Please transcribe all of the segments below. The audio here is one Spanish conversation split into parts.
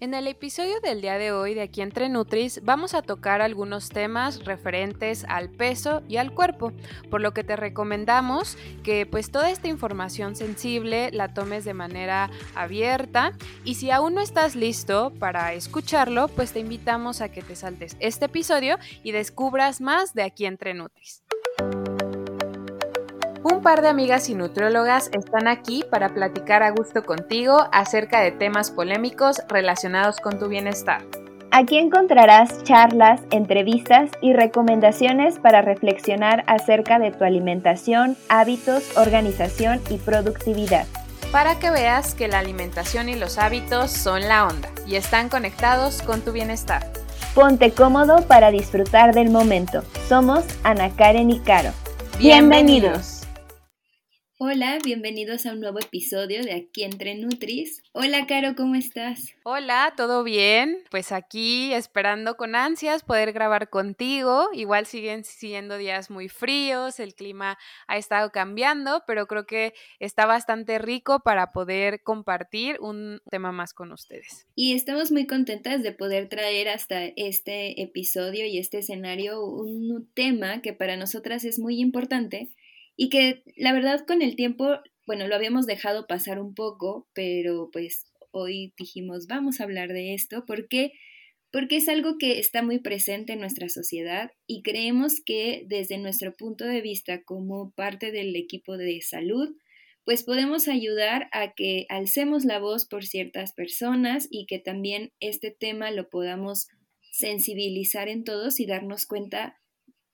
En el episodio del día de hoy de Aquí entre Nutris vamos a tocar algunos temas referentes al peso y al cuerpo, por lo que te recomendamos que pues toda esta información sensible la tomes de manera abierta y si aún no estás listo para escucharlo, pues te invitamos a que te saltes este episodio y descubras más de Aquí entre Nutris. Un par de amigas y nutriólogas están aquí para platicar a gusto contigo acerca de temas polémicos relacionados con tu bienestar. Aquí encontrarás charlas, entrevistas y recomendaciones para reflexionar acerca de tu alimentación, hábitos, organización y productividad. Para que veas que la alimentación y los hábitos son la onda y están conectados con tu bienestar. Ponte cómodo para disfrutar del momento. Somos Ana Karen y Caro. Bienvenidos. Hola, bienvenidos a un nuevo episodio de Aquí entre Nutris. Hola, Caro, ¿cómo estás? Hola, ¿todo bien? Pues aquí esperando con ansias poder grabar contigo. Igual siguen siendo días muy fríos, el clima ha estado cambiando, pero creo que está bastante rico para poder compartir un tema más con ustedes. Y estamos muy contentas de poder traer hasta este episodio y este escenario un tema que para nosotras es muy importante y que la verdad con el tiempo, bueno, lo habíamos dejado pasar un poco, pero pues hoy dijimos, vamos a hablar de esto, ¿por qué? Porque es algo que está muy presente en nuestra sociedad y creemos que desde nuestro punto de vista como parte del equipo de salud, pues podemos ayudar a que alcemos la voz por ciertas personas y que también este tema lo podamos sensibilizar en todos y darnos cuenta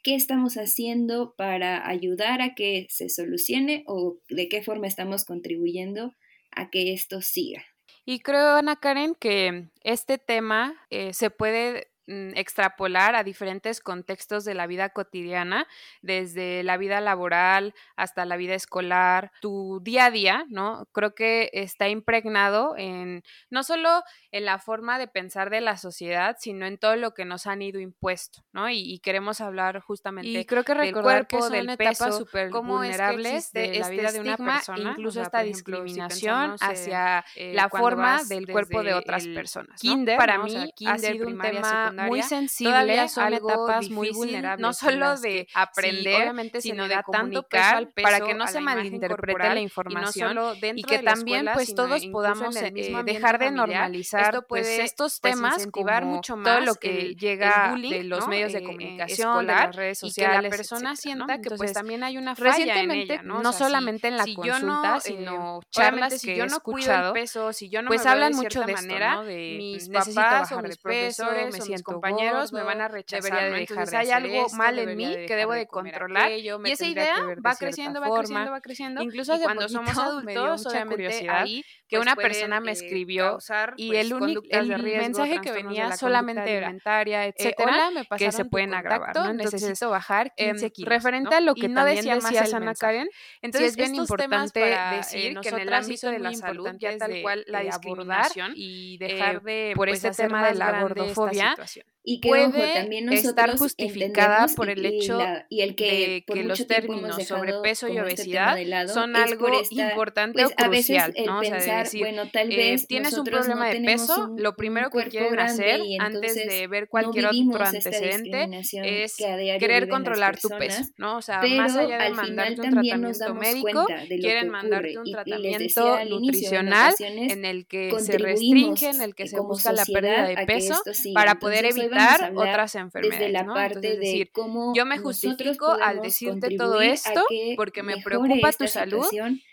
qué estamos haciendo para ayudar a que se solucione o de qué forma estamos contribuyendo a que esto siga. Y creo, Ana Karen, que este tema eh, se puede extrapolar a diferentes contextos de la vida cotidiana, desde la vida laboral hasta la vida escolar, tu día a día, ¿no? Creo que está impregnado en no solo en la forma de pensar de la sociedad, sino en todo lo que nos han ido impuesto, ¿no? Y, queremos hablar justamente y creo que del cuerpo, del peso, súper vulnerables de la este vida de una persona, incluso esta discriminación hacia eh, la forma del cuerpo de otras personas. Kinder, para mí, ha sido un tema muy sensible, son etapas muy vulnerables, no solo de aprender, sino de comunicar para que no se malinterprete la información y, que también pues todos podamos eh, dejar de normalizar pues estos pues, temas como mucho más todo lo que llega de los medios de eh, comunicación, de las redes sociales, y que la persona sienta que pues también hay una falla en ella, ¿no? No solamente en la consulta, sino eh, charlas que yo no escuchado, peso, si yo no pues hablan mucho de manera de mis papás o mis profesores, me siento compañeros me van a rechazar. ¿no? Entonces hay algo mal en mí que debo de controlar. y esa idea va creciendo, va creciendo, va creciendo. Incluso cuando somos adultos, obviamente ahí que una pues, persona me eh, escribió y el pues, único el mensaje que venía solamente alimentaria, etcétera, que se pueden agravar, ¿no? necesito bajar 15 em, kilos, referente a lo que no decía más Ana Karen, entonces es bien importante decir que en el ámbito de la salud ya tal cual la discriminación y dejar de por este tema de la gordofobia información. Y que puede también estar justificada por el hecho y el que, de que los términos sobrepeso y este obesidad son algo importante pues, o crucial, ¿no? o sea, de decir, bueno, tal eh, vez tienes un problema de peso, lo primero que quieren hacer antes de ver cualquier otro antecedente es querer controlar tu peso, ¿no? O sea, más allá de mandarte un tratamiento médico, quieren mandarte un tratamiento nutricional en el que se restringe, en el que se busca la pérdida de peso para poder evitar otras enfermedades. Desde la parte de decir, cómo yo me justifico al decirte todo esto porque me preocupa tu salud.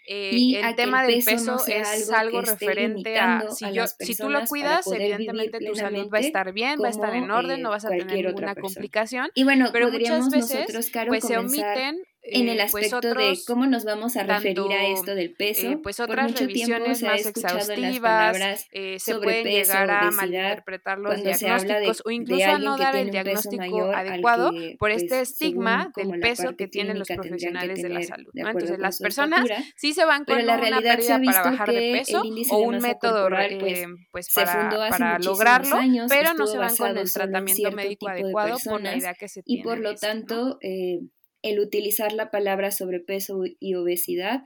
Eh, el tema del peso, es algo, referente a si, yo, si tú lo cuidas, evidentemente tu salud va a estar bien, va a estar en orden, no vas a tener ninguna complicación. Y bueno, pero muchas veces pues se omiten en el eh, pues, aspecto de cómo nos vamos a referir a esto del peso. Eh, pues otras Por mucho revisiones tiempo más exhaustivas, eh, se pueden llegar a malinterpretar los diagnósticos o incluso a no dar el diagnóstico adecuado por pues, este estigma del peso que tienen los profesionales de la salud. Entonces las personas sí se van con la una pérdida para bajar de peso o un método pues, pues para, para lograrlo, pero no se van con el tratamiento médico adecuado por la idea que se tiene. Y por lo tanto, el utilizar la palabra sobrepeso y obesidad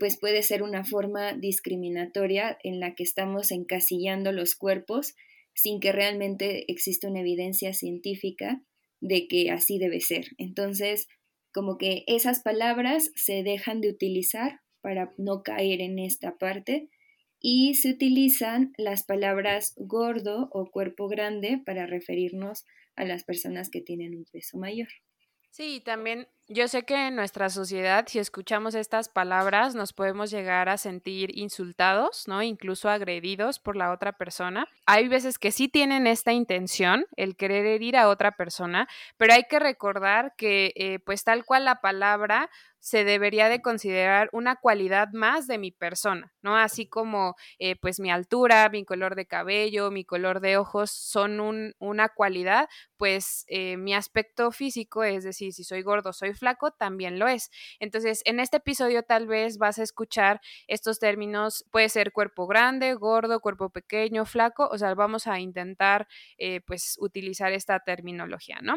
pues puede ser una forma discriminatoria en la que estamos encasillando los cuerpos sin que realmente exista una evidencia científica de que así debe ser. Entonces, como que esas palabras se dejan de utilizar para no caer en esta parte y se utilizan las palabras gordo o cuerpo grande para referirnos a las personas que tienen un peso mayor. Sí, también yo sé que en nuestra sociedad, si escuchamos estas palabras, nos podemos llegar a sentir insultados, ¿no? Incluso agredidos por la otra persona. Hay veces que sí tienen esta intención, el querer herir a otra persona, pero hay que recordar que, eh, pues tal cual la palabra se debería de considerar una cualidad más de mi persona, ¿no? Así como eh, pues mi altura, mi color de cabello, mi color de ojos son un, una cualidad, pues eh, mi aspecto físico, es decir, si soy gordo, soy flaco, también lo es. Entonces, en este episodio tal vez vas a escuchar estos términos, puede ser cuerpo grande, gordo, cuerpo pequeño, flaco, o sea, vamos a intentar eh, pues utilizar esta terminología, ¿no?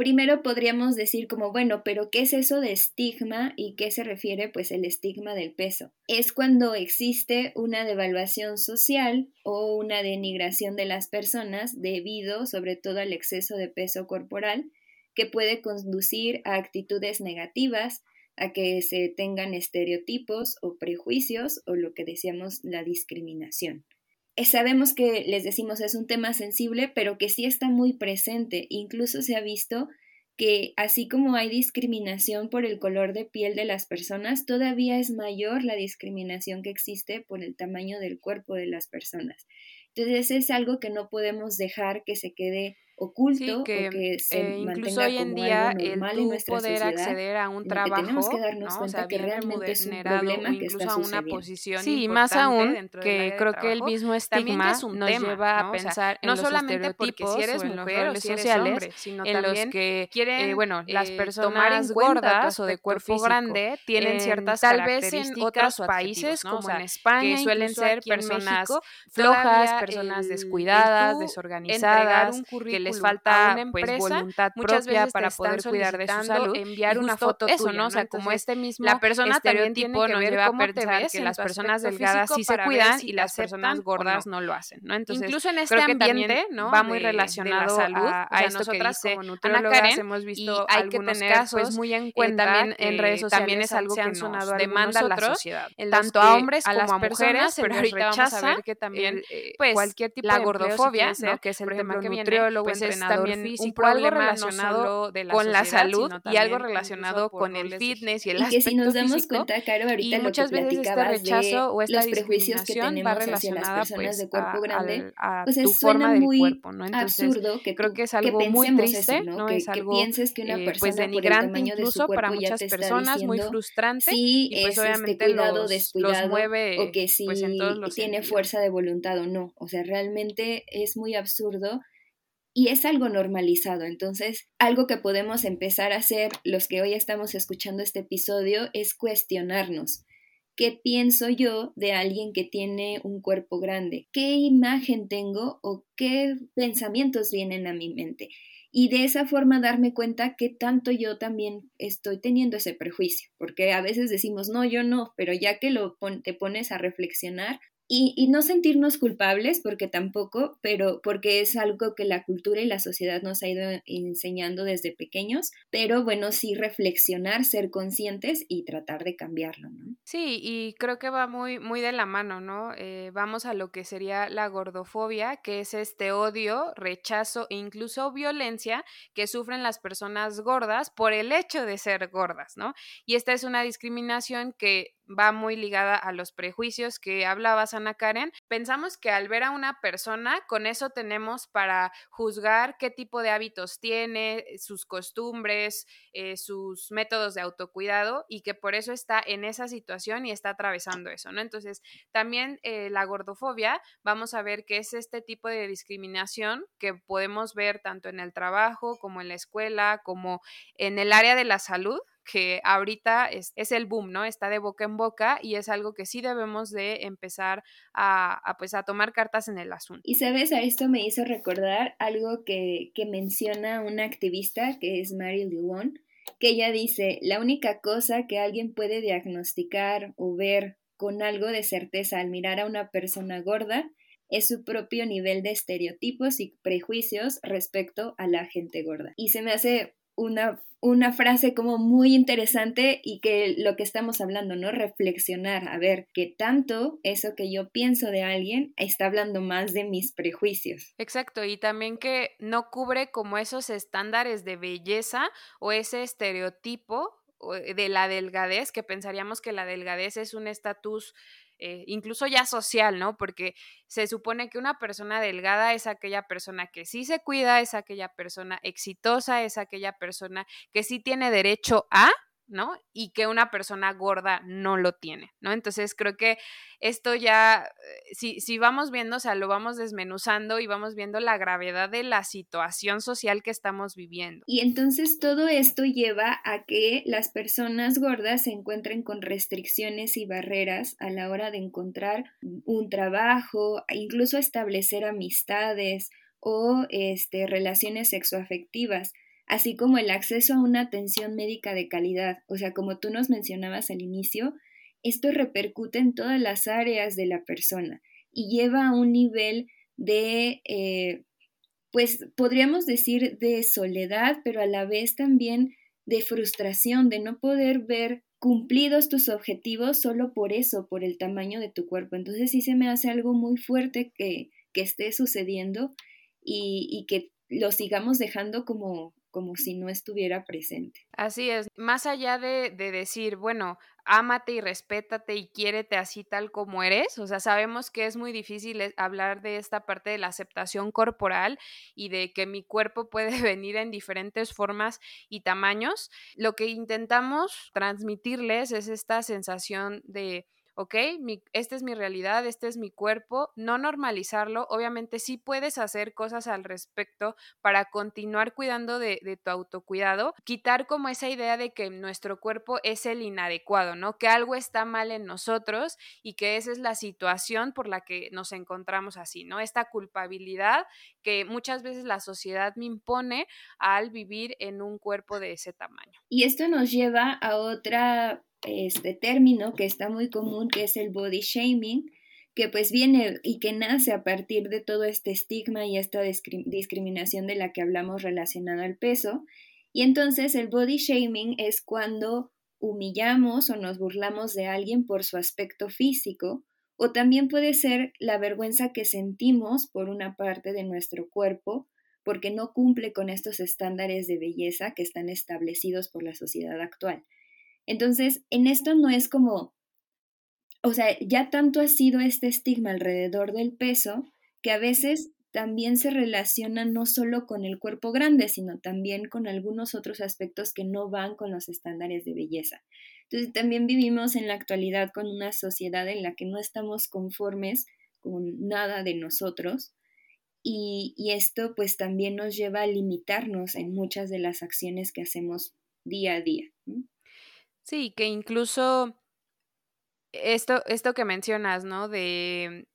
Primero podríamos decir como, bueno, pero ¿qué es eso de estigma y qué se refiere pues el estigma del peso? Es cuando existe una devaluación social o una denigración de las personas debido sobre todo al exceso de peso corporal que puede conducir a actitudes negativas, a que se tengan estereotipos o prejuicios o lo que decíamos la discriminación. Eh, sabemos que les decimos es un tema sensible, pero que sí está muy presente. Incluso se ha visto que así como hay discriminación por el color de piel de las personas, todavía es mayor la discriminación que existe por el tamaño del cuerpo de las personas. Entonces es algo que no podemos dejar que se quede oculto que, o que se eh, incluso hoy en día el tú poder acceder a un trabajo tenemos que darnos cuenta que realmente es un problema que está a una posición sí más aún que creo que el mismo estigma nos lleva a pensar en no solamente porque si eres mujer o si eres hombre sino en los que quieren eh, bueno las eh, personas gordas o de cuerpo grande tienen ciertas tal vez en otros países como en España que suelen ser personas flojas personas descuidadas desorganizadas que les falta una pues, voluntad muchas propia veces para poder cuidar de su salud, enviar una foto eso, ¿no? O sea, como este mismo la persona también tipo nos lleva a pensar que las personas delgadas sí se cuidan y las personas gordas no. lo hacen, ¿no? Entonces, incluso en este ambiente, ¿no? Va muy relacionado a, a esto que dice Ana Karen, hemos visto hay que tener casos pues, muy en eh, cuenta también en redes sociales también es algo que han sonado demanda la sociedad, tanto a hombres como a mujeres, pero ahorita vamos a ver que también eh, pues cualquier tipo de gordofobia, que es el tema que viene, pues es también un problema relacionado con la salud y algo relacionado con el fitness y el aspecto que si nos damos cuenta, Caro, ahorita y muchas veces este rechazo o esta los prejuicios que tenemos hacia las personas pues, de cuerpo grande, a, pues tu forma del cuerpo, ¿no? Entonces, absurdo que creo que es algo muy triste, ¿no? Que, es algo pienses que una eh, persona pues denigrante incluso para muchas personas, muy frustrante y pues este, obviamente los mueve o que si pues, tiene fuerza de voluntad o no, o sea, realmente es muy absurdo y es algo normalizado. Entonces, algo que podemos empezar a hacer los que hoy estamos escuchando este episodio es cuestionarnos. ¿Qué pienso yo de alguien que tiene un cuerpo grande? ¿Qué imagen tengo o qué pensamientos vienen a mi mente? Y de esa forma darme cuenta que tanto yo también estoy teniendo ese prejuicio, porque a veces decimos, no, yo no, pero ya que lo te pones a reflexionar, y, no sentirnos culpables, porque tampoco, pero porque es algo que la cultura y la sociedad nos ha ido enseñando desde pequeños, pero bueno, sí reflexionar, ser conscientes y tratar de cambiarlo, ¿no? Sí, y creo que va muy, muy de la mano, ¿no? Eh, vamos a lo que sería la gordofobia, que es este odio, rechazo e incluso violencia que sufren las personas gordas por el hecho de ser gordas, ¿no? Y esta es una discriminación que va muy ligada a los prejuicios que hablabas, Ana Karen. Pensamos que al ver a una persona, con eso tenemos para juzgar qué tipo de hábitos tiene, sus costumbres, eh, sus métodos de autocuidado y que por eso está en esa situación y está atravesando eso, ¿no? Entonces, también eh, la gordofobia, vamos a ver que es este tipo de discriminación que podemos ver tanto en el trabajo como en la escuela, como en el área de la salud, que ahorita es, el boom, ¿no? Está de boca en boca y es algo que sí debemos de empezar a, pues, a tomar cartas en el asunto. Y sabes, a esto me hizo recordar algo que, que menciona una activista que es Mary Lewon, que ella dice, la única cosa que alguien puede diagnosticar o ver con algo de certeza al mirar a una persona gorda es su propio nivel de estereotipos y prejuicios respecto a la gente gorda. Y se me hace una, una frase como muy interesante y que lo que estamos hablando, ¿no? Reflexionar, a ver, qué tanto eso que yo pienso de alguien está hablando más de mis prejuicios. Exacto, y también que no cubre como esos estándares de belleza o ese estereotipo de la delgadez, que pensaríamos que la delgadez es un estatus eh, incluso ya social, ¿no? Porque se supone que una persona delgada es aquella persona que sí se cuida, es aquella persona exitosa, es aquella persona que sí tiene derecho a, ¿no? Y que una persona gorda no lo tiene, ¿no? Entonces creo que esto ya, eh, si, si vamos viendo, o sea, lo vamos desmenuzando y vamos viendo la gravedad de la situación social que estamos viviendo. Y entonces todo esto lleva a que las personas gordas se encuentren con restricciones y barreras a la hora de encontrar un trabajo, incluso establecer amistades o este, relaciones sexoafectivas así como el acceso a una atención médica de calidad. O sea, como tú nos mencionabas al inicio, esto repercute en todas las áreas de la persona y lleva a un nivel de, eh, pues podríamos decir de soledad, pero a la vez también de frustración, de no poder ver cumplidos tus objetivos solo por eso, por el tamaño de tu cuerpo. Entonces sí se me hace algo muy fuerte que, que esté sucediendo y, y que lo sigamos dejando como, como si no estuviera presente. Así es, más allá de, de, decir, bueno, ámate y respétate y quiérete así tal como eres, o sea, sabemos que es muy difícil hablar de esta parte de la aceptación corporal y de que mi cuerpo puede venir en diferentes formas y tamaños. Lo que intentamos transmitirles es esta sensación de ¿ok? esta es mi realidad, este es mi cuerpo, no normalizarlo, obviamente sí puedes hacer cosas al respecto para continuar cuidando de, tu autocuidado, quitar como esa idea de que nuestro cuerpo es el inadecuado, ¿no? Que algo está mal en nosotros y que esa es la situación por la que nos encontramos así, ¿no? Esta culpabilidad que muchas veces la sociedad me impone al vivir en un cuerpo de ese tamaño. Y esto nos lleva a otra este término que está muy común, que es el body shaming, que pues viene y que nace a partir de todo este estigma y esta discriminación de la que hablamos relacionado al peso. Y entonces el body shaming es cuando humillamos o nos burlamos de alguien por su aspecto físico, o también puede ser la vergüenza que sentimos por una parte de nuestro cuerpo porque no cumple con estos estándares de belleza que están establecidos por la sociedad actual. Entonces, en esto no es como, o sea, ya tanto ha sido este estigma alrededor del peso que a veces también se relaciona no solo con el cuerpo grande, sino también con algunos otros aspectos que no van con los estándares de belleza. Entonces, también vivimos en la actualidad con una sociedad en la que no estamos conformes con nada de nosotros y, esto pues también nos lleva a limitarnos en muchas de las acciones que hacemos día a día. Sí, que incluso esto, esto que mencionas, ¿no? De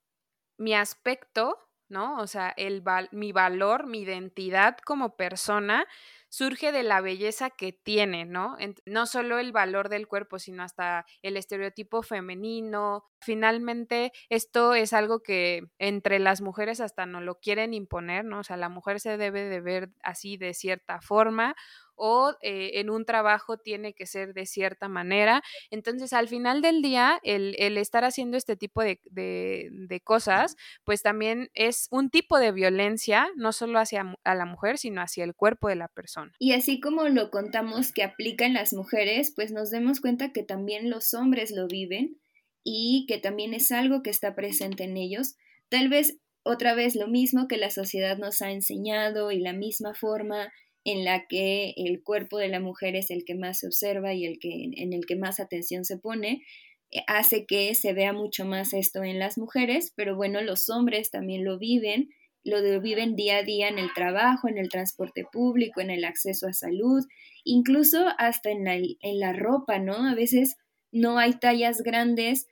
mi aspecto, ¿no? O sea, el mi valor, mi identidad como persona surge de la belleza que tiene, ¿no? no solo el valor del cuerpo, sino hasta el estereotipo femenino. Finalmente, esto es algo que entre las mujeres hasta no lo quieren imponer, ¿no? O sea, la mujer se debe de ver así de cierta forma o eh, en un trabajo tiene que ser de cierta manera. Entonces, al final del día, el, estar haciendo este tipo de, de, cosas, pues también es un tipo de violencia, no solo hacia a la mujer, sino hacia el cuerpo de la persona. Y así como lo contamos que aplica en las mujeres, pues nos demos cuenta que también los hombres lo viven y que también es algo que está presente en ellos. Tal vez otra vez lo mismo que la sociedad nos ha enseñado y la misma forma en la que el cuerpo de la mujer es el que más se observa y el que, en el que más atención se pone, eh, hace que se vea mucho más esto en las mujeres, pero bueno, los hombres también lo viven, lo viven día a día en el trabajo, en el transporte público, en el acceso a salud, incluso hasta en la, en la ropa, ¿no? A veces no hay tallas grandes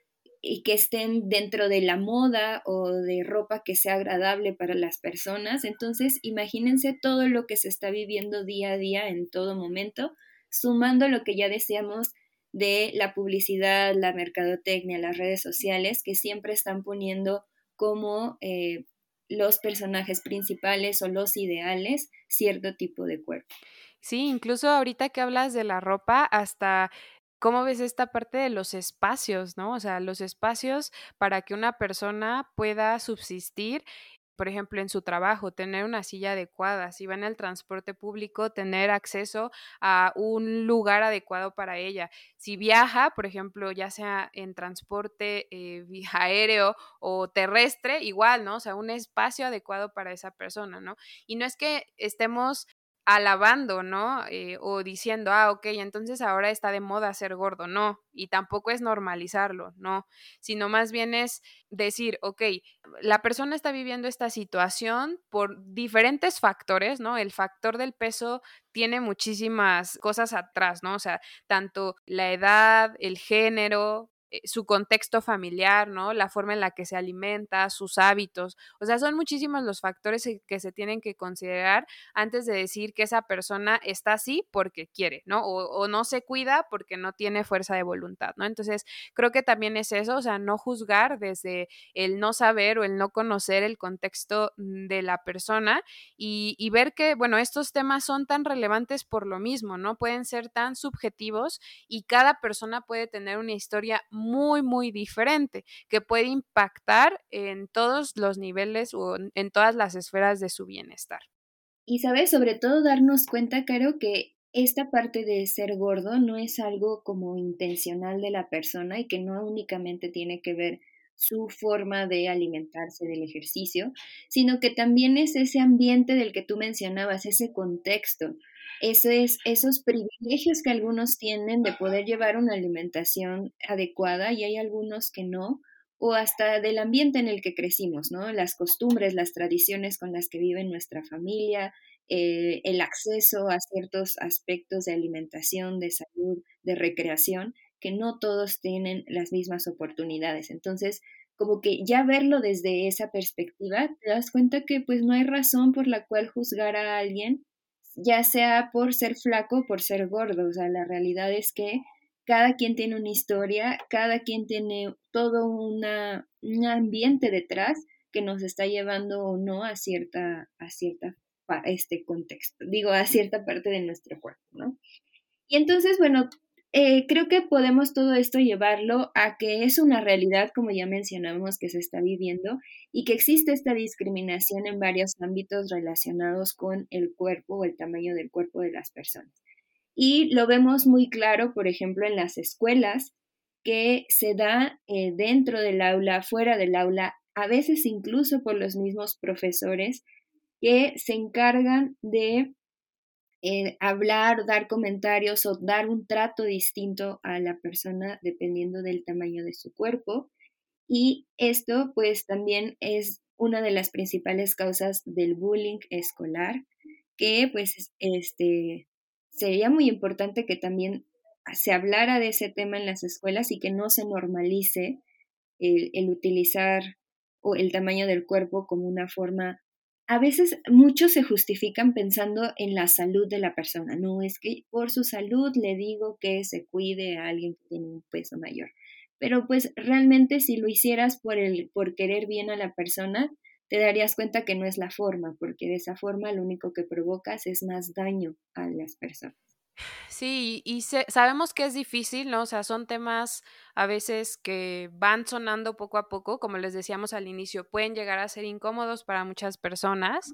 y que estén dentro de la moda o de ropa que sea agradable para las personas. Entonces, imagínense todo lo que se está viviendo día a día en todo momento sumando lo que ya decíamos de la publicidad, la mercadotecnia, las redes sociales, que siempre están poniendo como eh, los personajes principales o los ideales cierto tipo de cuerpo. Sí, incluso ahorita que hablas de la ropa, hasta ¿Cómo ves esta parte de los espacios, no? O sea, los espacios para que una persona pueda subsistir por ejemplo, en su trabajo, tener una silla adecuada, si va en el transporte público, tener acceso a un lugar adecuado para ella. Si viaja, por ejemplo, ya sea en transporte eh, aéreo o terrestre, igual, ¿no? O sea, un espacio adecuado para esa persona, ¿no? Y no es que estemos alabando, ¿no? Eh, o diciendo, ah, ok, entonces ahora está de moda ser gordo, no, y tampoco es normalizarlo, no, sino más bien es decir, ok, la persona está viviendo esta situación por diferentes factores, ¿no? El factor del peso tiene muchísimas cosas atrás, ¿no? O sea, tanto la edad, el género, su contexto familiar, ¿no? La forma en la que se alimenta, sus hábitos. O sea, son muchísimos los factores que se tienen que considerar antes de decir que esa persona está así porque quiere, ¿no? O, no se cuida porque no tiene fuerza de voluntad, ¿no? Entonces, creo que también es eso, o sea, no juzgar desde el no saber o el no conocer el contexto de la persona y, y ver que, bueno, estos temas son tan relevantes por lo mismo, ¿no? Pueden ser tan subjetivos y cada persona puede tener una historia muy, muy diferente, que puede impactar en todos los niveles o en todas las esferas de su bienestar. Y sabes, sobre todo darnos cuenta, Caro, que esta parte de ser gordo no es algo como intencional de la persona y que no únicamente tiene que ver su forma de alimentarse del ejercicio, sino que también es ese ambiente del que tú mencionabas, ese contexto, es, esos privilegios que algunos tienen de poder llevar una alimentación adecuada y hay algunos que no, o hasta del ambiente en el que crecimos, ¿no? Las costumbres, las tradiciones con las que vive nuestra familia, eh, el acceso a ciertos aspectos de alimentación, de salud, de recreación, que no todos tienen las mismas oportunidades. Entonces, como que ya verlo desde esa perspectiva, te das cuenta que pues no hay razón por la cual juzgar a alguien ya sea por ser flaco o por ser gordo. O sea, la realidad es que cada quien tiene una historia, cada quien tiene todo un ambiente detrás que nos está llevando o no a cierta, a cierta este contexto, digo, a cierta parte de nuestro cuerpo, ¿no? Y entonces, bueno, eh, creo que podemos todo esto llevarlo a que es una realidad, como ya mencionamos, que se está viviendo y que existe esta discriminación en varios ámbitos relacionados con el cuerpo o el tamaño del cuerpo de las personas. Y lo vemos muy claro, por ejemplo, en las escuelas, que se da eh, dentro del aula, fuera del aula, a veces incluso por los mismos profesores que se encargan de hablar, dar comentarios o dar un trato distinto a la persona dependiendo del tamaño de su cuerpo. Y esto pues también es una de las principales causas del bullying escolar, que pues este, sería muy importante que también se hablara de ese tema en las escuelas y que no se normalice el, el utilizar o el tamaño del cuerpo como una forma a veces muchos se justifican pensando en la salud de la persona. No es que por su salud le digo que se cuide a alguien que tiene un peso mayor. Pero pues realmente si lo hicieras por el por querer bien a la persona, te darías cuenta que no es la forma, porque de esa forma lo único que provocas es más daño a las personas. Sí, y sabemos que es difícil, ¿no? O sea, son temas a veces que van sonando poco a poco, como les decíamos al inicio, pueden llegar a ser incómodos para muchas personas,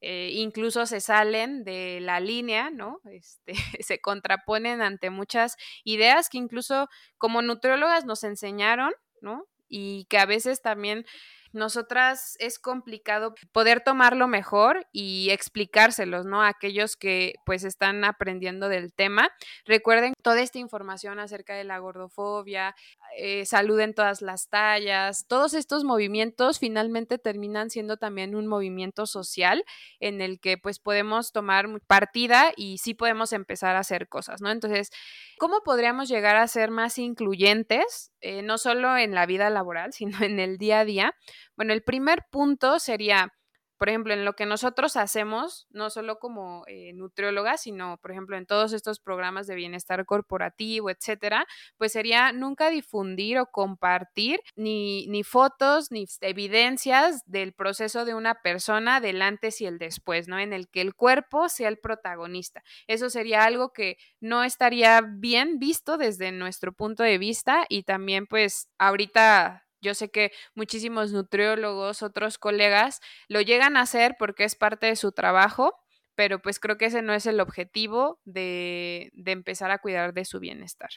eh, incluso se salen de la línea, ¿no? Este, se contraponen ante muchas ideas que incluso como nutriólogas nos enseñaron, ¿no? Y que a veces también nosotras es complicado poder tomarlo mejor y explicárselos, ¿no? A aquellos que pues están aprendiendo del tema. Recuerden toda esta información acerca de la gordofobia, eh, salud en todas las tallas, todos estos movimientos finalmente terminan siendo también un movimiento social en el que pues podemos tomar partida y sí podemos empezar a hacer cosas, ¿no? Entonces, ¿cómo podríamos llegar a ser más incluyentes, eh, no solo en la vida laboral, sino en el día a día? Bueno, el primer punto sería por ejemplo, en lo que nosotros hacemos, no solo como eh, nutriólogas, sino, por ejemplo, en todos estos programas de bienestar corporativo, etcétera, pues sería nunca difundir o compartir ni, ni fotos ni evidencias del proceso de una persona del antes y el después, ¿no? En el que el cuerpo sea el protagonista. Eso sería algo que no estaría bien visto desde nuestro punto de vista y también, pues, ahorita yo sé que muchísimos nutriólogos, otros colegas, lo llegan a hacer porque es parte de su trabajo, pero pues creo que ese no es el objetivo de, de empezar a cuidar de su bienestar.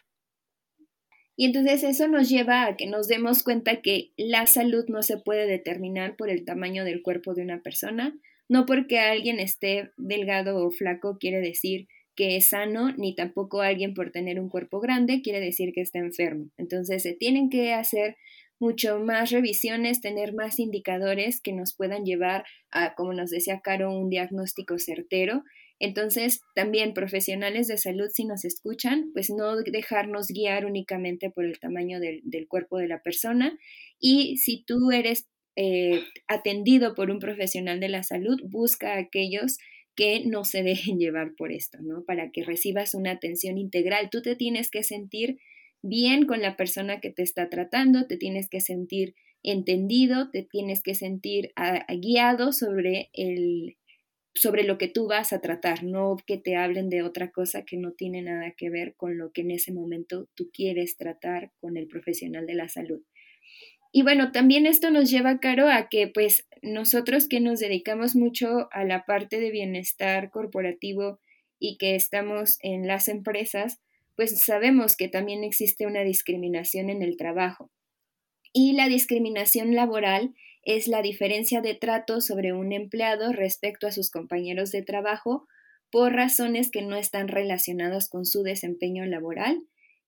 Y entonces eso nos lleva a que nos demos cuenta que la salud no se puede determinar por el tamaño del cuerpo de una persona, no porque alguien esté delgado o flaco quiere decir que es sano, ni tampoco alguien por tener un cuerpo grande quiere decir que está enfermo. Entonces se tienen que hacer mucho más revisiones, tener más indicadores que nos puedan llevar a, como nos decía Caro, un diagnóstico certero. Entonces, también profesionales de salud, si nos escuchan, pues no dejarnos guiar únicamente por el tamaño del, cuerpo de la persona. Y si tú eres eh, atendido por un profesional de la salud, busca a aquellos que no se dejen llevar por esto, ¿no? Para que recibas una atención integral. Tú te tienes que sentir bien con la persona que te está tratando, te tienes que sentir entendido, te tienes que sentir ah, guiado sobre el sobre lo que tú vas a tratar, no que te hablen de otra cosa que no tiene nada que ver con lo que en ese momento tú quieres tratar con el profesional de la salud. Y bueno, también esto nos lleva, Caro, a que pues nosotros que nos dedicamos mucho a la parte de bienestar corporativo y que estamos en las empresas, pues sabemos que también existe una discriminación en el trabajo. Y la discriminación laboral es la diferencia de trato sobre un empleado respecto a sus compañeros de trabajo por razones que no están relacionadas con su desempeño laboral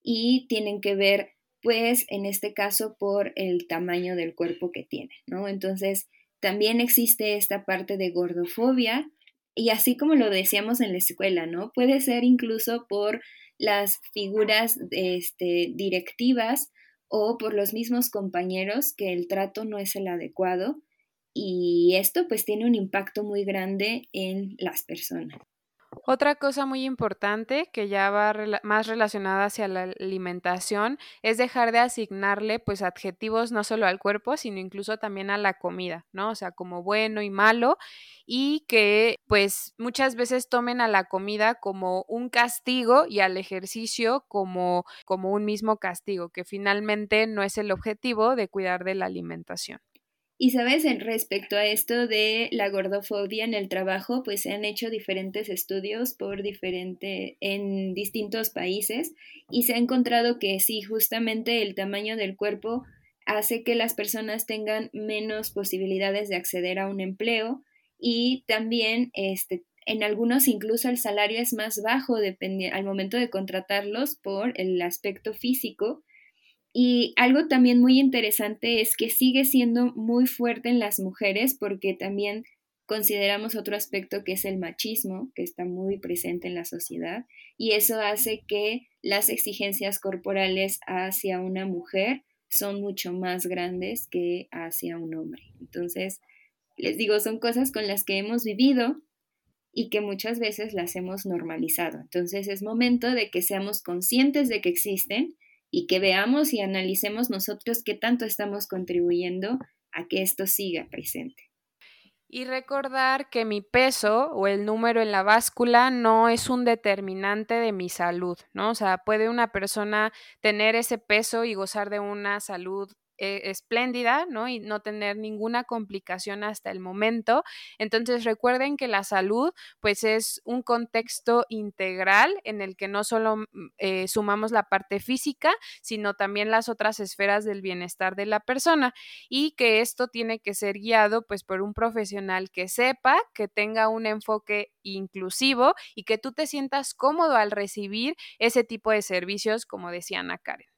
y tienen que ver, pues, en este caso, por el tamaño del cuerpo que tiene, ¿no? Entonces, también existe esta parte de gordofobia y así como lo decíamos en la escuela, ¿no? Puede ser incluso por las figuras este, directivas o por los mismos compañeros que el trato no es el adecuado y esto pues tiene un impacto muy grande en las personas. Otra cosa muy importante que ya va más relacionada hacia la alimentación es dejar de asignarle pues adjetivos no solo al cuerpo, sino incluso también a la comida, ¿no? O sea, como bueno y malo y que pues muchas veces tomen a la comida como un castigo y al ejercicio como como un mismo castigo, que finalmente no es el objetivo de cuidar de la alimentación. Y sabes, respecto a esto de la gordofobia en el trabajo, pues se han hecho diferentes estudios por diferente, en distintos países y se ha encontrado que sí, justamente el tamaño del cuerpo hace que las personas tengan menos posibilidades de acceder a un empleo y también este, en algunos incluso el salario es más bajo al momento de contratarlos por el aspecto físico y algo también muy interesante es que sigue siendo muy fuerte en las mujeres porque también consideramos otro aspecto que es el machismo, que está muy presente en la sociedad, y eso hace que las exigencias corporales hacia una mujer son mucho más grandes que hacia un hombre. Entonces, les digo, son cosas con las que hemos vivido y que muchas veces las hemos normalizado. Entonces, es momento de que seamos conscientes de que existen y que veamos y analicemos nosotros qué tanto estamos contribuyendo a que esto siga presente. Y recordar que mi peso o el número en la báscula no es un determinante de mi salud, ¿no? O sea, puede una persona tener ese peso y gozar de una salud eh, espléndida, ¿no? Y no tener ninguna complicación hasta el momento. Entonces recuerden que la salud, pues es un contexto integral en el que no solo mm, eh, sumamos la parte física, sino también las otras esferas del bienestar de la persona y que esto tiene que ser guiado pues por un profesional que sepa, que tenga un enfoque inclusivo y que tú te sientas cómodo al recibir ese tipo de servicios, como decía Ana Karen.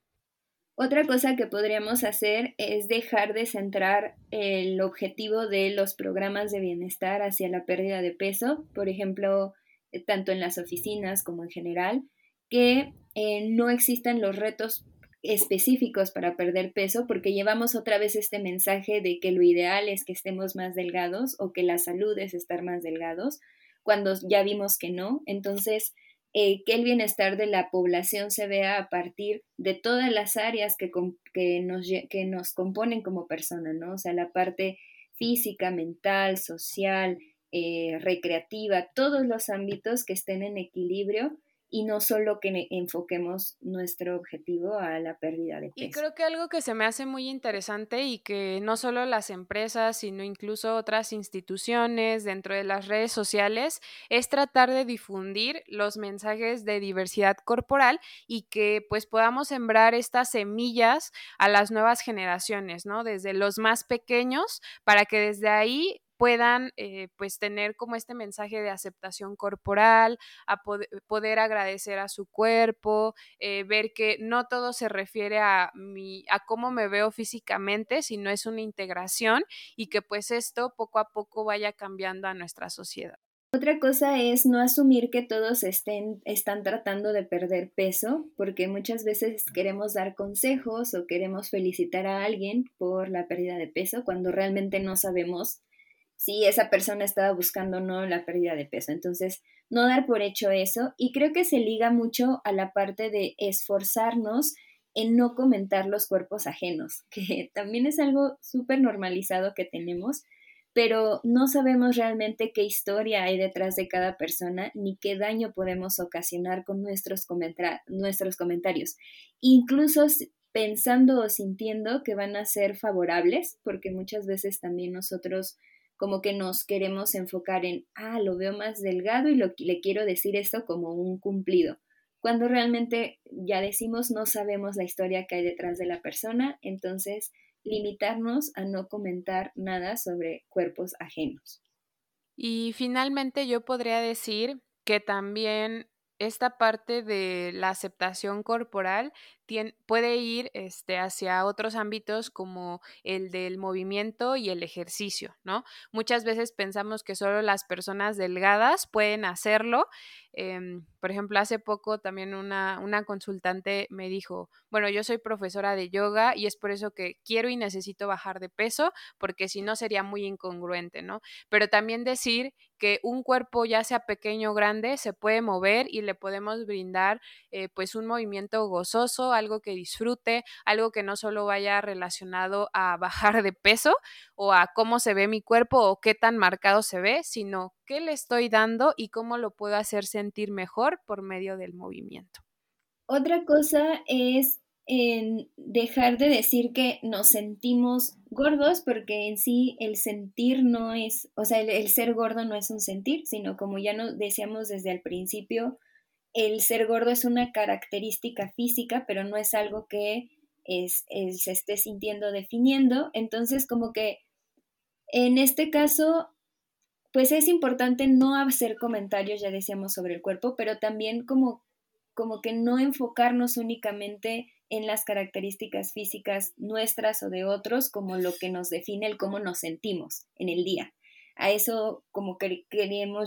Otra cosa que podríamos hacer es dejar de centrar el objetivo de los programas de bienestar hacia la pérdida de peso, por ejemplo, eh, tanto en las oficinas como en general, que eh, no existan los retos específicos para perder peso porque llevamos otra vez este mensaje de que lo ideal es que estemos más delgados o que la salud es estar más delgados, cuando ya vimos que no. Entonces, eh, que el bienestar de la población se vea a partir de todas las áreas que, que, nos, que nos componen como persona, ¿no? O sea, la parte física, mental, social, eh, recreativa, todos los ámbitos que estén en equilibrio y no solo que enfoquemos nuestro objetivo a la pérdida de peso. Y creo que algo que se me hace muy interesante y que no solo las empresas, sino incluso otras instituciones dentro de las redes sociales es tratar de difundir los mensajes de diversidad corporal y que pues podamos sembrar estas semillas a las nuevas generaciones, ¿no? Desde los más pequeños para que desde ahí puedan eh, pues tener como este mensaje de aceptación corporal, a poder, agradecer a su cuerpo, eh, ver que no todo se refiere a, mi, a cómo me veo físicamente, sino es una integración y que pues esto poco a poco vaya cambiando a nuestra sociedad. Otra cosa es no asumir que todos estén, están tratando de perder peso, porque muchas veces queremos dar consejos o queremos felicitar a alguien por la pérdida de peso cuando realmente no sabemos si esa persona estaba buscando o no la pérdida de peso. Entonces, no dar por hecho eso y creo que se liga mucho a la parte de esforzarnos en no comentar los cuerpos ajenos, que también es algo súper normalizado que tenemos, pero no sabemos realmente qué historia hay detrás de cada persona ni qué daño podemos ocasionar con nuestros, nuestros comentarios, incluso pensando o sintiendo que van a ser favorables, porque muchas veces también nosotros como que nos queremos enfocar en, ah, lo veo más delgado y lo, le quiero decir esto como un cumplido, cuando realmente ya decimos no sabemos la historia que hay detrás de la persona, entonces limitarnos a no comentar nada sobre cuerpos ajenos. Y finalmente yo podría decir que también esta parte de la aceptación corporal puede ir este, hacia otros ámbitos como el del movimiento y el ejercicio, ¿no? Muchas veces pensamos que solo las personas delgadas pueden hacerlo. Em, por ejemplo, hace poco también una, consultante me dijo, bueno, yo soy profesora de yoga y es por eso que quiero y necesito bajar de peso, porque si no sería muy incongruente, ¿no? Pero también decir que un cuerpo, ya sea pequeño o grande, se puede mover y le podemos brindar eh, pues un movimiento gozoso, algo que disfrute, algo que no solo vaya relacionado a bajar de peso o a cómo se ve mi cuerpo o qué tan marcado se ve, sino qué le estoy dando y cómo lo puedo hacer sentir mejor por medio del movimiento. Otra cosa es en dejar de decir que nos sentimos gordos porque en sí el sentir no es, o sea, el, ser gordo no es un sentir, sino como ya nos decíamos desde el principio, el ser gordo es una característica física, pero no es algo que es, se esté sintiendo definiendo. Entonces, como que en este caso, pues es importante no hacer comentarios, ya decíamos, sobre el cuerpo, pero también como, como que no enfocarnos únicamente en las características físicas nuestras o de otros como lo que nos define el cómo nos sentimos en el día. A eso como que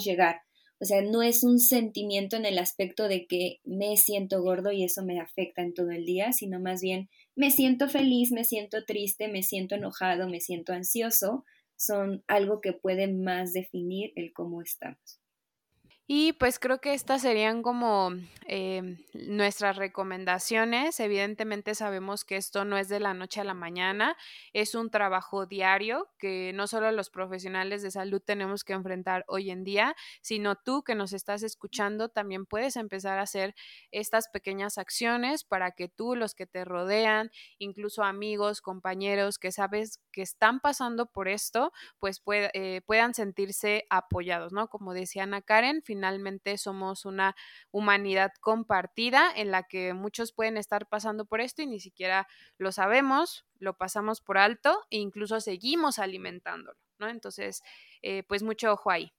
llegar. O sea, no es un sentimiento en el aspecto de que me siento gordo y eso me afecta en todo el día, sino más bien me siento feliz, me siento triste, me siento enojado, me siento ansioso, son algo que puede más definir el cómo estamos. Y pues creo que estas serían como em, nuestras recomendaciones. Evidentemente sabemos que esto no es de la noche a la mañana, es un trabajo diario que no solo los profesionales de salud tenemos que enfrentar hoy en día, sino tú que nos estás escuchando también puedes empezar a hacer estas pequeñas acciones para que tú, los que te rodean, incluso amigos, compañeros que sabes que están pasando por esto, pues eh, puedan sentirse apoyados, ¿no? Como decía Ana Karen, somos una humanidad compartida en la que muchos pueden estar pasando por esto y ni siquiera lo sabemos, lo pasamos por alto e incluso seguimos alimentándolo, ¿no? Entonces, eh, pues mucho ojo ahí.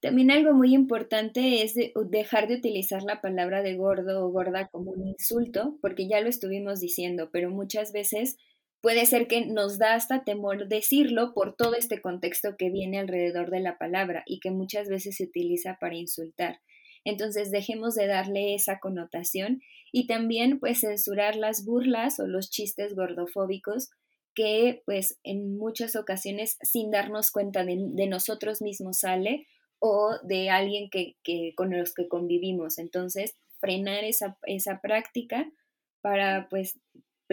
También algo muy importante es dejar de utilizar la palabra de gordo o gorda como un insulto, porque ya lo estuvimos diciendo, pero muchas veces puede ser que nos da hasta temor decirlo por todo este contexto que viene alrededor de la palabra y que muchas veces se utiliza para insultar. Entonces dejemos de darle esa connotación y también pues censurar las burlas o los chistes gordofóbicos que pues en muchas ocasiones sin darnos cuenta de, nosotros mismos sale o de alguien que, con los que convivimos. Entonces, frenar esa, esa práctica para pues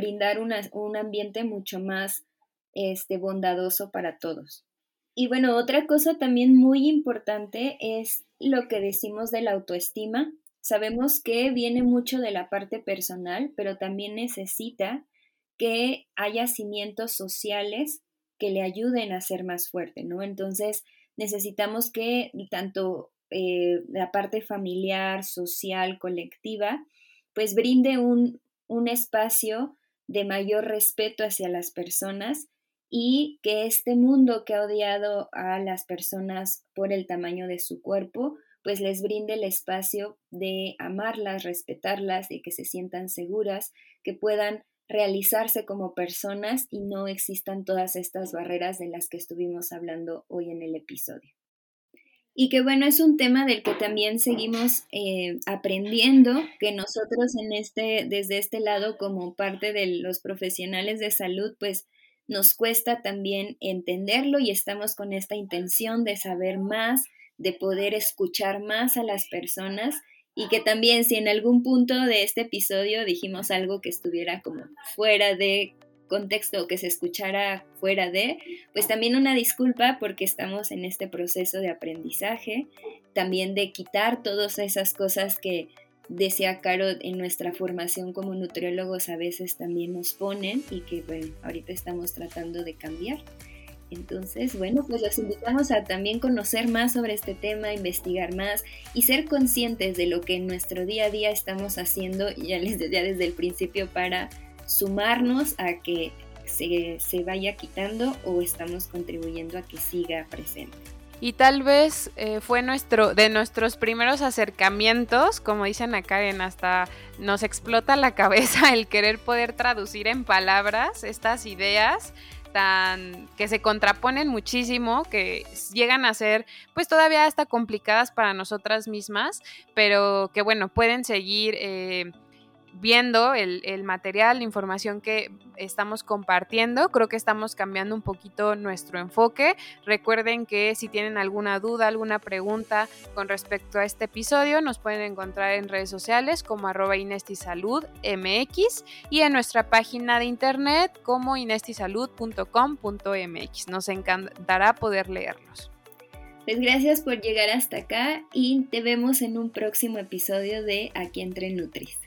brindar un ambiente mucho más este, bondadoso para todos. Y bueno, otra cosa también muy importante es lo que decimos de la autoestima. Sabemos que viene mucho de la parte personal, pero también necesita que haya cimientos sociales que le ayuden a ser más fuerte, ¿no? Entonces, necesitamos que tanto eh, la parte familiar, social, colectiva, pues brinde un, un espacio de mayor respeto hacia las personas y que este mundo que ha odiado a las personas por el tamaño de su cuerpo, pues les brinde el espacio de amarlas, respetarlas y que se sientan seguras, que puedan realizarse como personas y no existan todas estas barreras de las que estuvimos hablando hoy en el episodio. Y que bueno, es un tema del que también seguimos eh, aprendiendo, que nosotros en este, desde este lado, como parte de los profesionales de salud, pues nos cuesta también entenderlo y estamos con esta intención de saber más, de poder escuchar más a las personas y que también si en algún punto de este episodio dijimos algo que estuviera como fuera de contexto que se escuchara fuera de, pues también una disculpa porque estamos en este proceso de aprendizaje, también de quitar todas esas cosas que decía Caro en nuestra formación como nutriólogos a veces también nos ponen y que bueno, ahorita estamos tratando de cambiar. Entonces, bueno, pues los invitamos a también conocer más sobre este tema, investigar más y ser conscientes de lo que en nuestro día a día estamos haciendo, ya les decía desde el principio, para sumarnos a que se, se vaya quitando o estamos contribuyendo a que siga presente. Y tal vez eh, fue nuestro, de nuestros primeros acercamientos, como dicen acá en hasta nos explota la cabeza el querer poder traducir en palabras estas ideas tan que se contraponen muchísimo, que llegan a ser pues todavía hasta complicadas para nosotras mismas, pero que bueno, pueden seguir eh, viendo el, material, la información que estamos compartiendo. Creo que estamos cambiando un poquito nuestro enfoque. Recuerden que si tienen alguna duda, alguna pregunta con respecto a este episodio, nos pueden encontrar en redes sociales como arroba inestisaludmx y en nuestra página de internet como inestisalud.com.mx. Nos encantará poder leerlos. Pues gracias por llegar hasta acá y te vemos en un próximo episodio de Aquí entre Nutris.